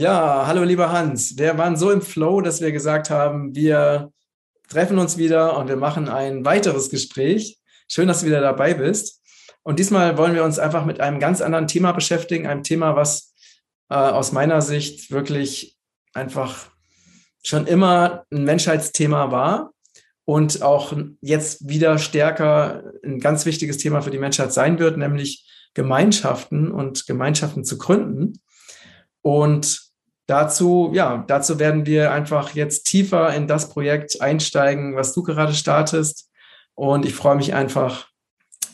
Ja, hallo lieber Hans. Wir waren so im Flow, dass wir gesagt haben, wir treffen uns wieder und wir machen ein weiteres Gespräch. Schön, dass du wieder dabei bist. Und diesmal wollen wir uns einfach mit einem ganz anderen Thema beschäftigen, einem Thema, was äh, aus meiner Sicht wirklich einfach schon immer ein Menschheitsthema war und auch jetzt wieder stärker ein ganz wichtiges Thema für die Menschheit sein wird, nämlich Gemeinschaften und Gemeinschaften zu gründen. Und dazu, ja, dazu werden wir einfach jetzt tiefer in das Projekt einsteigen, was du gerade startest. Und ich freue mich einfach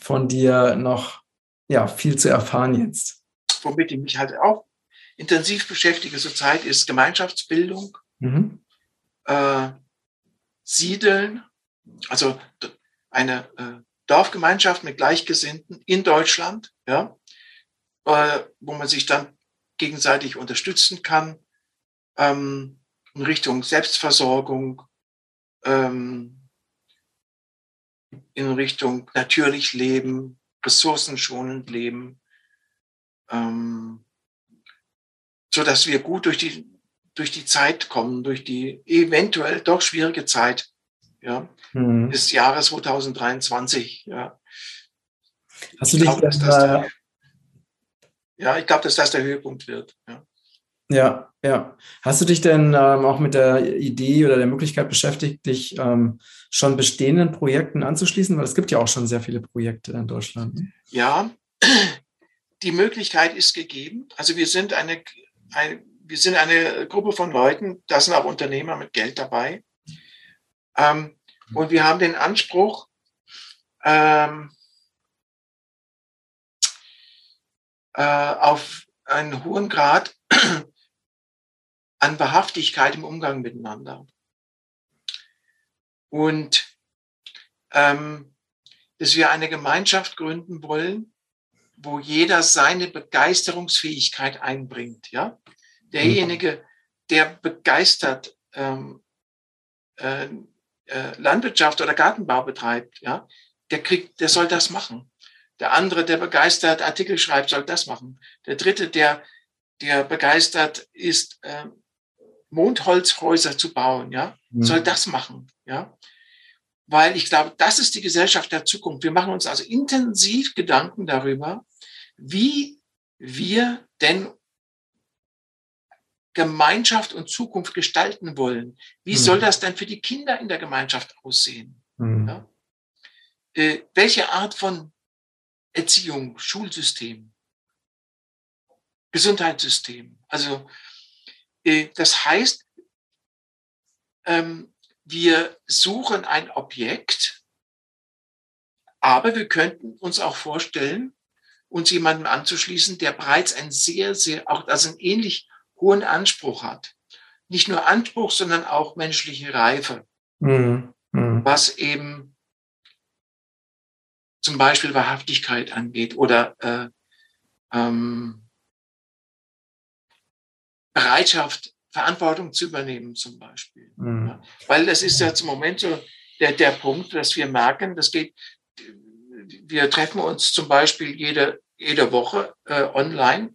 von dir noch, ja, viel zu erfahren jetzt. Womit ich mich halt auch intensiv beschäftige zurzeit ist Gemeinschaftsbildung, mhm. äh, Siedeln, also eine äh, Dorfgemeinschaft mit Gleichgesinnten in Deutschland, ja, äh, wo man sich dann gegenseitig unterstützen kann ähm, in Richtung Selbstversorgung, ähm, in Richtung natürlich Leben, ressourcenschonend Leben, ähm, so dass wir gut durch die durch die Zeit kommen, durch die eventuell doch schwierige Zeit ja, mhm. des Jahres 2023. Ja. Hast du dich glaub, das der, ja, ich glaube, dass das der Höhepunkt wird. Ja. Ja, ja. Hast du dich denn ähm, auch mit der Idee oder der Möglichkeit beschäftigt, dich ähm, schon bestehenden Projekten anzuschließen? Weil es gibt ja auch schon sehr viele Projekte in Deutschland. Ne? Ja, die Möglichkeit ist gegeben. Also wir sind eine, eine, wir sind eine Gruppe von Leuten, da sind auch Unternehmer mit Geld dabei. Ähm, und wir haben den Anspruch, ähm, äh, auf einen hohen Grad an Wahrhaftigkeit im Umgang miteinander. Und ähm, dass wir eine Gemeinschaft gründen wollen, wo jeder seine Begeisterungsfähigkeit einbringt. Ja, derjenige, der begeistert ähm, äh, äh, Landwirtschaft oder Gartenbau betreibt, ja, der kriegt, der soll das machen. Der andere, der begeistert Artikel schreibt, soll das machen. Der dritte, der, der begeistert ist, äh, Mondholzhäuser zu bauen, ja, mhm. soll das machen, ja. Weil ich glaube, das ist die Gesellschaft der Zukunft. Wir machen uns also intensiv Gedanken darüber, wie wir denn Gemeinschaft und Zukunft gestalten wollen. Wie mhm. soll das denn für die Kinder in der Gemeinschaft aussehen? Mhm. Ja? Äh, welche Art von Erziehung, Schulsystem, Gesundheitssystem? Also das heißt, ähm, wir suchen ein Objekt, aber wir könnten uns auch vorstellen, uns jemandem anzuschließen, der bereits ein sehr, sehr, auch also einen ähnlich hohen Anspruch hat. Nicht nur Anspruch, sondern auch menschliche Reife. Mhm. Mhm. Was eben zum Beispiel Wahrhaftigkeit angeht oder äh, ähm, Bereitschaft, Verantwortung zu übernehmen zum Beispiel. Mhm. Ja, weil das ist ja zum Moment so der, der Punkt, dass wir merken, das geht, wir treffen uns zum Beispiel jede, jede Woche äh, online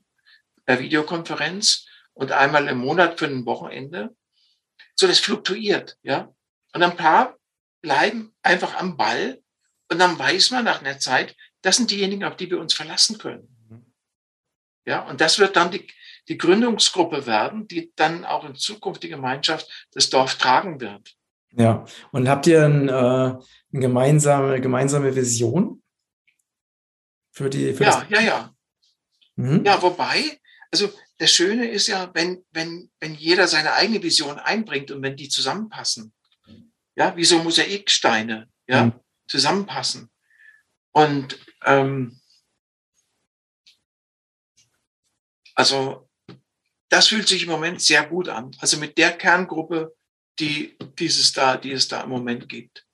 per Videokonferenz und einmal im Monat für ein Wochenende. So, das fluktuiert, ja. Und ein paar bleiben einfach am Ball und dann weiß man nach einer Zeit, das sind diejenigen, auf die wir uns verlassen können. Mhm. Ja, und das wird dann die, die Gründungsgruppe werden, die dann auch in Zukunft die Gemeinschaft, das Dorf tragen wird. Ja, und habt ihr ein, äh, eine gemeinsame, gemeinsame Vision für die? Für ja, ja, ja. Mhm. Ja, wobei, also das Schöne ist ja, wenn, wenn, wenn jeder seine eigene Vision einbringt und wenn die zusammenpassen. Ja, wie so Mosaiksteine, ja, mhm. zusammenpassen. Und ähm, also das fühlt sich im Moment sehr gut an. Also mit der Kerngruppe, die dieses da, die es da im Moment gibt.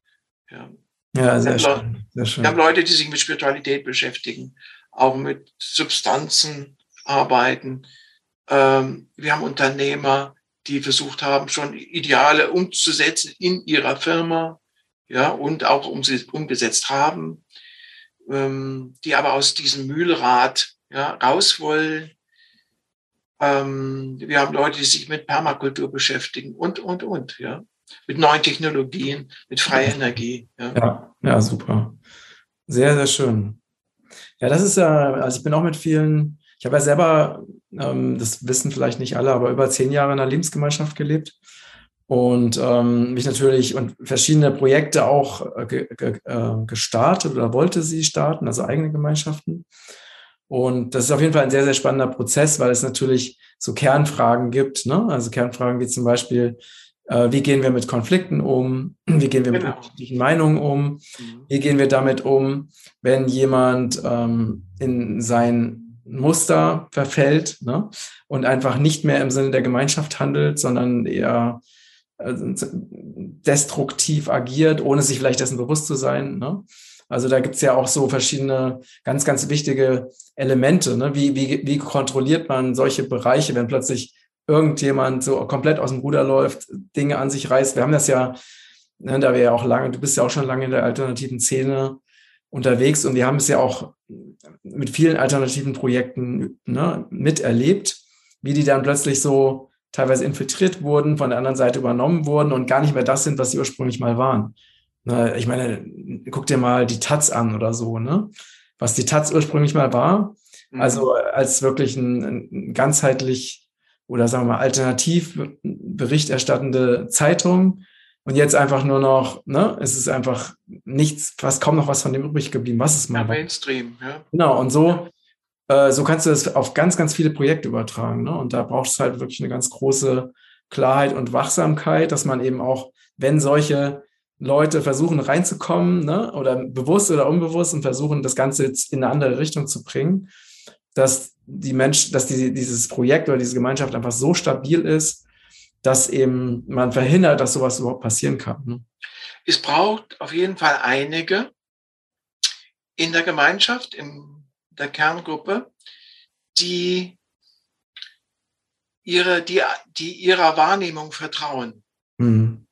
Ja, ja sehr, schön, sehr schön. Wir haben Leute, die sich mit Spiritualität beschäftigen, auch mit Substanzen arbeiten. Ähm, wir haben Unternehmer, die versucht haben, schon Ideale umzusetzen in ihrer Firma, ja, und auch um sie umgesetzt haben, ähm, die aber aus diesem Mühlrad ja, raus wollen Ähm, wir haben Leute, die sich mit Permakultur beschäftigen und, und, und, ja. Mit neuen Technologien, mit freier Energie. Ja, ja, ja super. Sehr, sehr schön. Ja, das ist ja, also ich bin auch mit vielen, ich habe ja selber, ähm, das wissen vielleicht nicht alle, aber über zehn Jahre in einer Lebensgemeinschaft gelebt und ähm, mich natürlich und verschiedene Projekte auch äh, ge, äh, gestartet oder wollte sie starten, also eigene Gemeinschaften. Und das ist auf jeden Fall ein sehr, sehr spannender Prozess, weil es natürlich so Kernfragen gibt. Ne? Also Kernfragen wie zum Beispiel, äh, wie gehen wir mit Konflikten um? Wie gehen wir genau. mit unterschiedlichen Meinungen um? Mhm. Wie gehen wir damit um, wenn jemand ähm, in sein Muster verfällt ne? und einfach nicht mehr im Sinne der Gemeinschaft handelt, sondern eher äh, destruktiv agiert, ohne sich vielleicht dessen bewusst zu sein. Ne? Also da gibt es ja auch so verschiedene ganz, ganz wichtige Elemente. Ne? Wie, wie, wie kontrolliert man solche Bereiche, wenn plötzlich irgendjemand so komplett aus dem Ruder läuft, Dinge an sich reißt? Wir haben das ja, ne, da wir ja auch lange, du bist ja auch schon lange in der alternativen Szene unterwegs und wir haben es ja auch mit vielen alternativen Projekten ne, miterlebt, wie die dann plötzlich so teilweise infiltriert wurden, von der anderen Seite übernommen wurden und gar nicht mehr das sind, was sie ursprünglich mal waren. Ne, ich meine, guck dir mal die Taz an oder so, ne? Was die Taz ursprünglich mal war. Mhm. Also als wirklich ein, ein ganzheitlich oder sagen wir mal alternativ berichterstattende Zeitung. Und jetzt einfach nur noch, ne, es ist einfach nichts, fast kaum noch was von dem übrig geblieben, was es mal ja. Mainstream, ja. Genau, und so, äh, so kannst du das auf ganz, ganz viele Projekte übertragen. Ne? Und da braucht es halt wirklich eine ganz große Klarheit und Wachsamkeit, dass man eben auch, wenn solche Leute versuchen reinzukommen, ne, oder bewusst oder unbewusst und versuchen, das Ganze jetzt in eine andere Richtung zu bringen, dass die Mensch, dass die, dieses Projekt oder diese Gemeinschaft einfach so stabil ist, dass eben man verhindert, dass sowas überhaupt passieren kann. Ne? Es braucht auf jeden Fall einige in der Gemeinschaft, in der Kerngruppe, die ihre, die, die ihrer Wahrnehmung vertrauen. Mhm.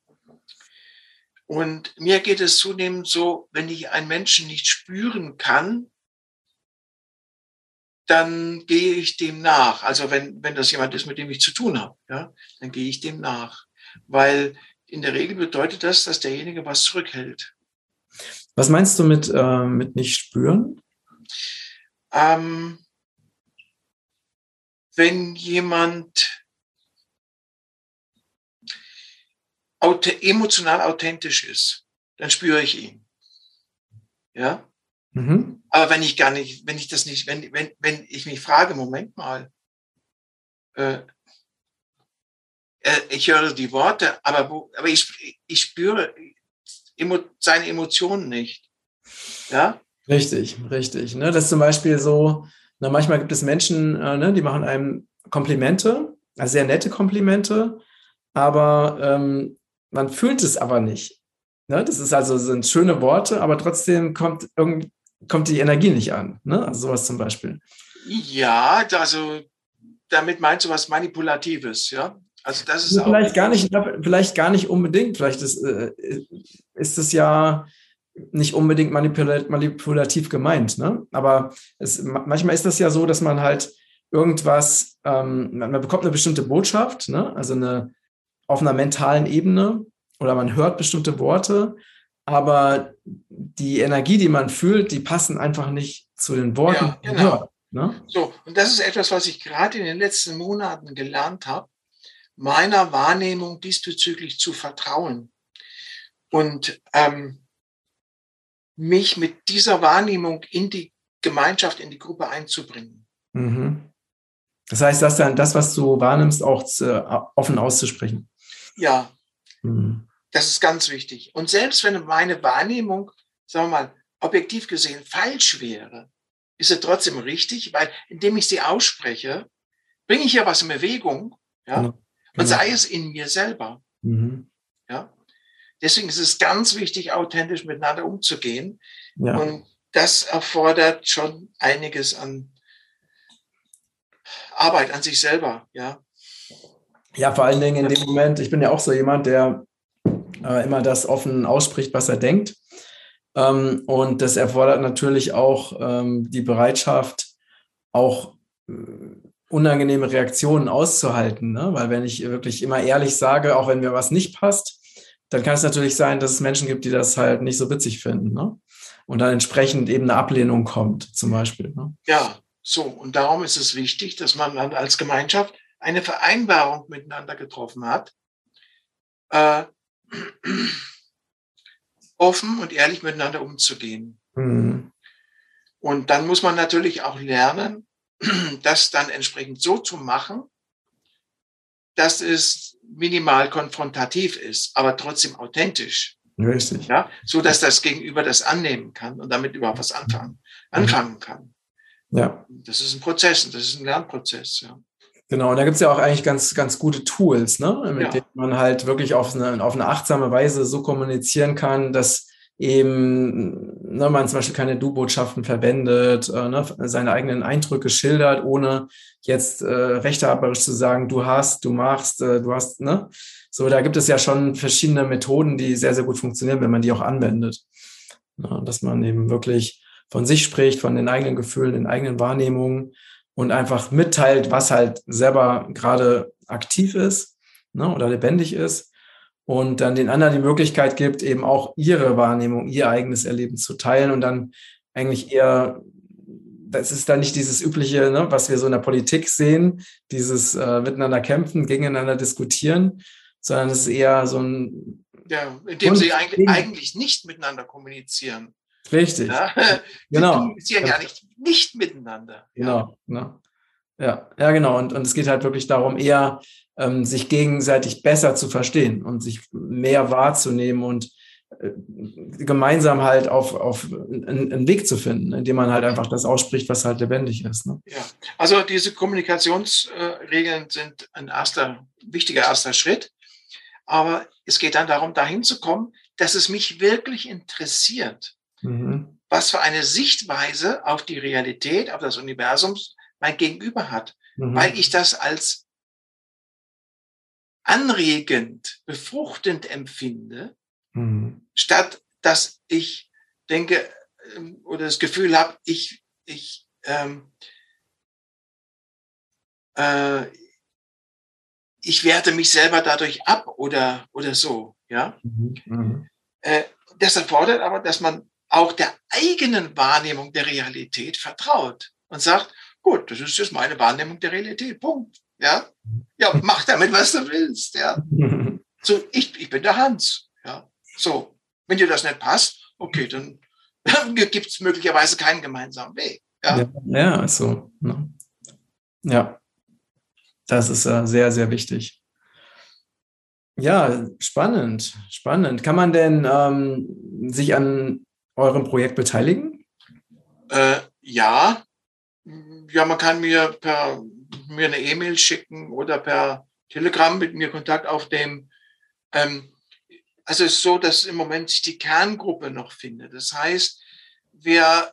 Und mir geht es zunehmend so, wenn ich einen Menschen nicht spüren kann, dann gehe ich dem nach. Also wenn, wenn das jemand ist, mit dem ich zu tun habe, ja, dann gehe ich dem nach. Weil in der Regel bedeutet das, dass derjenige was zurückhält. Was meinst du mit, äh, mit nicht spüren? Ähm, wenn jemand emotional authentisch ist, dann spüre ich ihn. Ja? Mhm. Aber wenn ich gar nicht, wenn ich das nicht, wenn, wenn, wenn ich mich frage, Moment mal, äh, äh ich höre die Worte, aber, wo, aber ich, ich spüre emo, seine Emotionen nicht. Ja? Richtig, richtig. Ne? Das ist zum Beispiel so, na, manchmal gibt es Menschen, äh, ne, die machen einem Komplimente, also sehr nette Komplimente, aber ähm, man fühlt es aber nicht. Ne? Das ist also sind schöne Worte, aber trotzdem kommt irgendwie kommt die Energie nicht an. Ne? Also sowas zum Beispiel. Ja, also damit meinst du was Manipulatives, ja? Also das ist vielleicht gar nicht, vielleicht gar nicht unbedingt. Vielleicht ist, äh, ist es ja nicht unbedingt manipulativ gemeint, ne? Aber es, manchmal ist das ja so, dass man halt irgendwas, ähm, man, bekommt eine bestimmte Botschaft, ne? Also eine auf einer mentalen Ebene oder man hört bestimmte Worte, aber die Energie, die man fühlt, die passen einfach nicht zu den Worten. Ja, genau. Hört, ne? So, und das ist etwas, was ich gerade in den letzten Monaten gelernt habe, meiner Wahrnehmung diesbezüglich zu vertrauen und ähm, mich mit dieser Wahrnehmung in die Gemeinschaft, in die Gruppe einzubringen. Mhm. Das heißt, dass dann das, was du wahrnimmst, auch zu, offen auszusprechen. Ja. Mhm. Das ist ganz wichtig. Und selbst wenn meine Wahrnehmung, sagen wir mal, objektiv gesehen falsch wäre, ist sie trotzdem richtig, weil indem ich sie ausspreche, bringe ich ja was in Bewegung, ja, genau. und sei es in mir selber. Mhm. Ja. Deswegen ist es ganz wichtig, authentisch miteinander umzugehen. Ja. Und das erfordert schon einiges an Arbeit an sich selber, ja. Ja, vor allen Dingen in dem Moment, ich bin ja auch so jemand, der äh, immer das offen ausspricht, was er denkt. Ähm, und das erfordert natürlich auch ähm, die Bereitschaft, auch äh, unangenehme Reaktionen auszuhalten. Ne? Weil wenn ich wirklich immer ehrlich sage, auch wenn mir was nicht passt, dann kann es natürlich sein, dass es Menschen gibt, die das halt nicht so witzig finden. Ne? Und dann entsprechend eben eine Ablehnung kommt, zum Beispiel. Ne? Ja, so. Und darum ist es wichtig, dass man dann als Gemeinschaft eine Vereinbarung miteinander getroffen hat, äh, offen und ehrlich miteinander umzugehen. Mhm. Und dann muss man natürlich auch lernen, das dann entsprechend so zu machen, dass es minimal konfrontativ ist, aber trotzdem authentisch. Richtig. Ja, so dass das Gegenüber das annehmen kann und damit überhaupt was anfangen, mhm. anfangen kann. Ja. Das ist ein Prozess, das ist ein Lernprozess, ja. Genau, und da gibt es ja auch eigentlich ganz, ganz gute Tools, ne? mit ja. denen man halt wirklich auf eine, auf eine achtsame Weise so kommunizieren kann, dass eben ne, man zum Beispiel keine Du-Botschaften verwendet, äh, ne, seine eigenen Eindrücke schildert, ohne jetzt äh, rechthaberisch zu sagen, du hast, du machst, äh, du hast, ne? So, da gibt es ja schon verschiedene Methoden, die sehr, sehr gut funktionieren, wenn man die auch anwendet. Ja, dass man eben wirklich von sich spricht, von den eigenen Gefühlen, den eigenen Wahrnehmungen und einfach mitteilt, was halt selber gerade aktiv ist ne, oder lebendig ist und dann den anderen die Möglichkeit gibt, eben auch ihre Wahrnehmung, ihr eigenes Erleben zu teilen und dann eigentlich eher, das ist dann nicht dieses übliche, ne, was wir so in der Politik sehen, dieses äh, miteinander kämpfen, gegeneinander diskutieren, sondern es ist eher so ein ja, indem sie eigentlich, eigentlich nicht miteinander kommunizieren. Richtig. Ja? genau. Sie kommunizieren ja nicht, nicht miteinander. Genau. Ja. Ja, ja, genau. Und, und es geht halt wirklich darum, eher ähm, sich gegenseitig besser zu verstehen und sich mehr wahrzunehmen und äh, gemeinsam halt auf, auf einen, einen, Weg zu finden, indem man halt einfach das ausspricht, was halt lebendig ist. Ne? Ja, also diese Kommunikationsregeln sind ein erster, wichtiger erster Schritt. Aber es geht dann darum, dahin zu kommen, dass es mich wirklich interessiert, mhm. was für eine Sichtweise auf die Realität, auf das Universum mein Gegenüber hat, mhm. weil ich das als anregend, befruchtend empfinde, mhm. statt dass ich denke ähm, oder das Gefühl habe, ich, ich, ähm, äh, ich werte mich selber dadurch ab oder, oder so. Ja? Mhm. mhm. Äh, das erfordert aber, dass man auch der eigenen Wahrnehmung der Realität vertraut und sagt, gut, das ist jetzt meine Wahrnehmung der Realität, Punkt. Ja, ja mach damit, was du willst. Ja, so, ich, ich bin der Hans. Ja, so, wenn dir das nicht passt, okay, dann gibt es möglicherweise keinen gemeinsamen Weg. Ja, ja, ja so. Ne? Ja, das ist äh, sehr, sehr wichtig. Ja, spannend, spannend. Kann man denn ähm, sich an eurem Projekt beteiligen? Äh, ja, ja, man kann mir per mir eine E-Mail schicken oder per Telegram mit mir Kontakt aufnehmen. Ähm, also es ist so, dass im Moment sich die Kerngruppe noch findet. Das heißt, wir,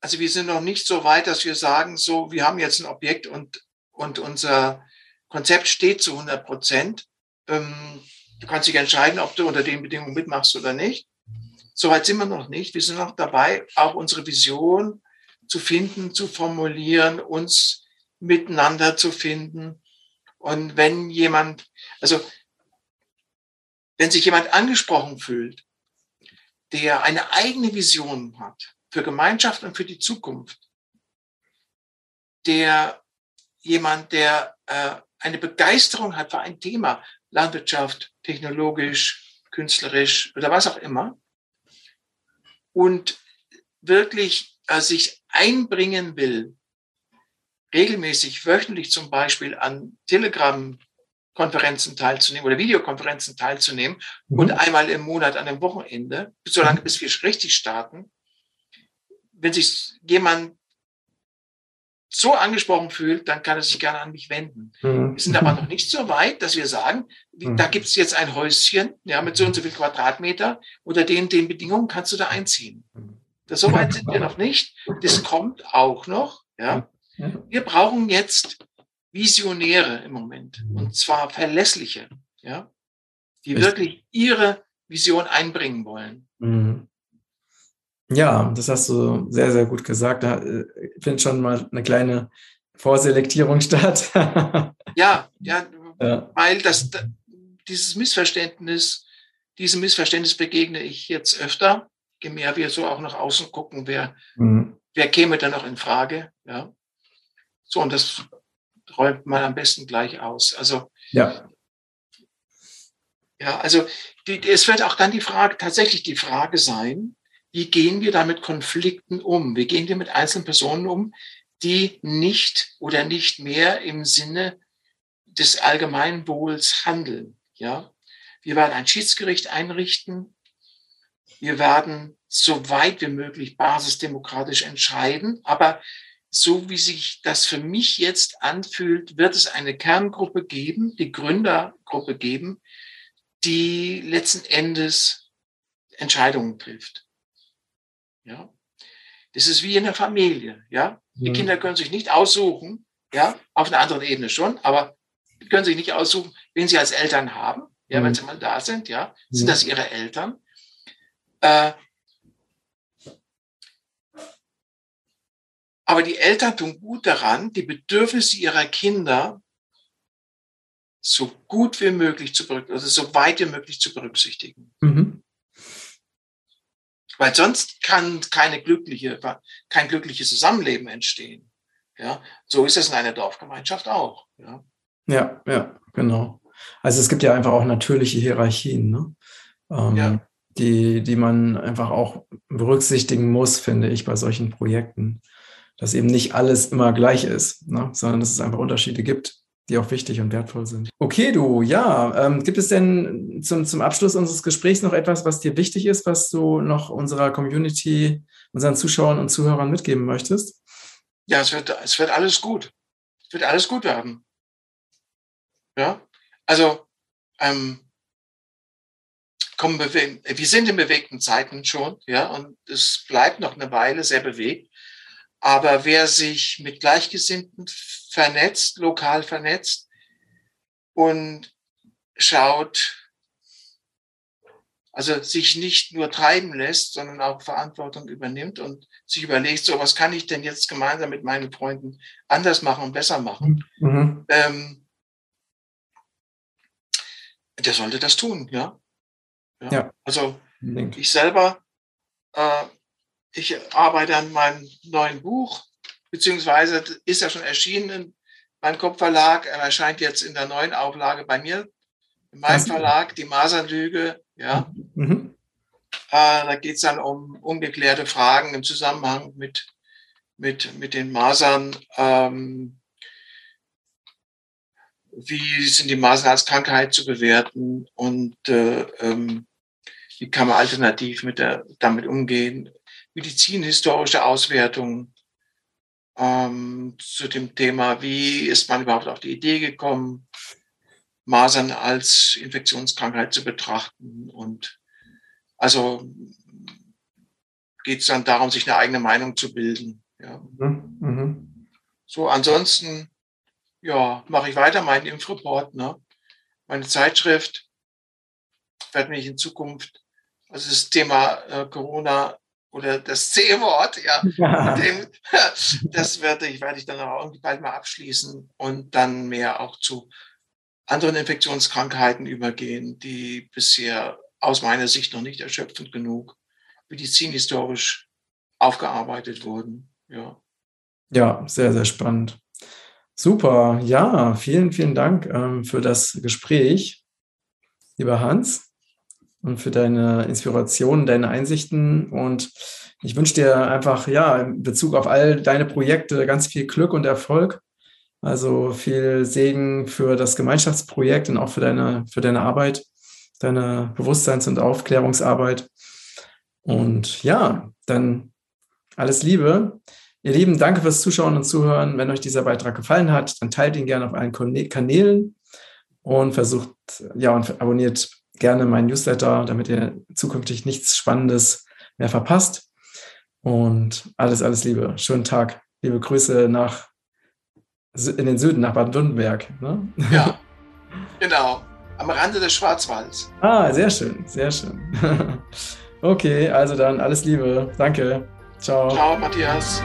also wir sind noch nicht so weit, dass wir sagen, so, wir haben jetzt ein Objekt und, und unser Konzept steht zu 100 Prozent. Ähm, du kannst dich entscheiden, ob du unter den Bedingungen mitmachst oder nicht. Soweit sind wir noch nicht. Wir sind noch dabei, auch unsere Vision zu finden, zu formulieren, uns miteinander zu finden. Und wenn jemand, also wenn sich jemand angesprochen fühlt, der eine eigene Vision hat für Gemeinschaft und für die Zukunft, der jemand, der äh, eine Begeisterung hat für ein Thema, Landwirtschaft, technologisch, künstlerisch oder was auch immer, und wirklich äh, sich einbringen will, regelmäßig wöchentlich zum Beispiel an Telegram-Konferenzen teilzunehmen oder Videokonferenzen teilzunehmen mhm. und einmal im Monat an einem Wochenende, solange bis wir richtig starten, wenn sich jemand so angesprochen fühlt, dann kann er sich gerne an mich wenden. Mhm. Wir sind aber noch nicht so weit, dass wir sagen, mhm. da gibt es jetzt ein Häuschen, ja, mit so und so viel Quadratmeter, unter den, den Bedingungen kannst du da einziehen. Mhm. Das, so weit sind wir noch nicht. Das kommt auch noch. Ja. Wir brauchen jetzt Visionäre im Moment. Und zwar verlässliche, ja, die wirklich ihre Vision einbringen wollen. Mhm. Ja, das hast du sehr, sehr gut gesagt. Da, äh, ich finde schon mal eine kleine Vorselektierung statt. ja, ja, ja, weil das, dieses Missverständnis, diesem Missverständnis begegne ich jetzt öfter, je mehr wir so auch nach außen gucken, wer, mhm. wer käme da noch in Frage. Ja. So, und das räumt man am besten gleich aus. Also, ja. Ja, also die, es wird auch dann die Frage, tatsächlich die Frage sein, wie gehen wir da mit Konflikten um? Wie gehen wir mit einzelnen Personen um, die nicht oder nicht mehr im Sinne des Allgemeinwohls handeln? Ja, wir werden ein Schiedsgericht einrichten. Wir werden so weit wie möglich basisdemokratisch entscheiden. Aber so wie sich das für mich jetzt anfühlt, wird es eine Kerngruppe geben, die Gründergruppe geben, die letzten Endes Entscheidungen trifft. Ja. Das ist wie in der Familie, ja. Die mhm. Kinder können sich nicht aussuchen, ja, auf einer anderen Ebene schon, aber die können sich nicht aussuchen, wen sie als Eltern haben, ja, mhm. wenn sie mal da sind, ja. Sind mhm. das ihre Eltern? Äh, aber die Eltern tun gut daran, die Bedürfnisse ihrer Kinder so gut wie möglich zu berücksichtigen, also so weit wie möglich zu berücksichtigen. Mhm. Weil sonst kann keine glückliche, kein glückliches Zusammenleben entstehen. Ja, so ist es in einer Dorfgemeinschaft auch. Ja, ja, ja genau. Also es gibt ja einfach auch natürliche Hierarchien, ne? ähm, ja. die, die man einfach auch berücksichtigen muss, finde ich, bei solchen Projekten. Dass eben nicht alles immer gleich ist, ne? sondern dass es einfach Unterschiede gibt die auch wichtig und wertvoll sind. Okay, du, ja, ähm, gibt es denn zum, zum Abschluss unseres Gesprächs noch etwas, was dir wichtig ist, was du noch unserer Community, unseren Zuschauern und Zuhörern mitgeben möchtest? Ja, es wird, es wird alles gut. Es wird alles gut werden. Ja, also, ähm, kommen wir, wir sind in bewegten Zeiten schon, ja, und es bleibt noch eine Weile sehr bewegt. Aber wer sich mit Gleichgesinnten vernetzt, lokal vernetzt und schaut, also sich nicht nur treiben lässt, sondern auch Verantwortung übernimmt und sich überlegt, so was kann ich denn jetzt gemeinsam mit meinen Freunden anders machen und besser machen, mhm. ähm, der sollte das tun, ja. ja. ja. Also ich selber äh, ich arbeite an meinem neuen Buch, beziehungsweise ist ja schon erschienen beim Kopfverlag. Er erscheint jetzt in der neuen Auflage bei mir, in meinem Verlag, die Masernlüge. Ja. Mhm. Äh, da geht es dann um ungeklärte Fragen im Zusammenhang mit, mit, mit den Masern. Ähm, wie sind die Masern als Krankheit zu bewerten und äh, ähm, wie kann man alternativ mit der, damit umgehen? Medizinhistorische Auswertung ähm, zu dem Thema, wie ist man überhaupt auf die Idee gekommen, Masern als Infektionskrankheit zu betrachten. Und also geht es dann darum, sich eine eigene Meinung zu bilden. Ja. Mhm. mhm. So, ansonsten, ja, mache ich weiter meinen Impfreport, ne? meine Zeitschrift, werde mich in Zukunft, also das Thema äh, Corona oder das C-Wort, ja. ja. Dem, das werde ich, werde ich dann auch irgendwie bald mal abschließen und dann mehr auch zu anderen Infektionskrankheiten übergehen, die bisher aus meiner Sicht noch nicht erschöpfend genug medizinhistorisch aufgearbeitet wurden. Ja. ja, sehr, sehr spannend. Super, ja, vielen, vielen Dank ähm, für das Gespräch, lieber Hans und für deine Inspiration, deine Einsichten. Und ich wünsche dir einfach, ja, in Bezug auf all deine Projekte ganz viel Glück und Erfolg. Also viel Segen für das Gemeinschaftsprojekt und auch für deine, für deine Arbeit, deine Bewusstseins- und Aufklärungsarbeit. Und ja, dann alles Liebe. Ihr Lieben, danke fürs Zuschauen und Zuhören. Wenn euch dieser Beitrag gefallen hat, dann teilt ihn gerne auf allen Kanälen und versucht, ja, und abonniert gerne meinen Newsletter, damit ihr zukünftig nichts Spannendes mehr verpasst. Und alles, alles Liebe. Schönen Tag. Liebe Grüße nach in den Süden, nach Baden-Württemberg. Ne? Ja, genau. Am Rande des Schwarzwalds. Ah, sehr schön, sehr schön. okay, also dann alles Liebe. Danke. Ciao. Ciao, Matthias.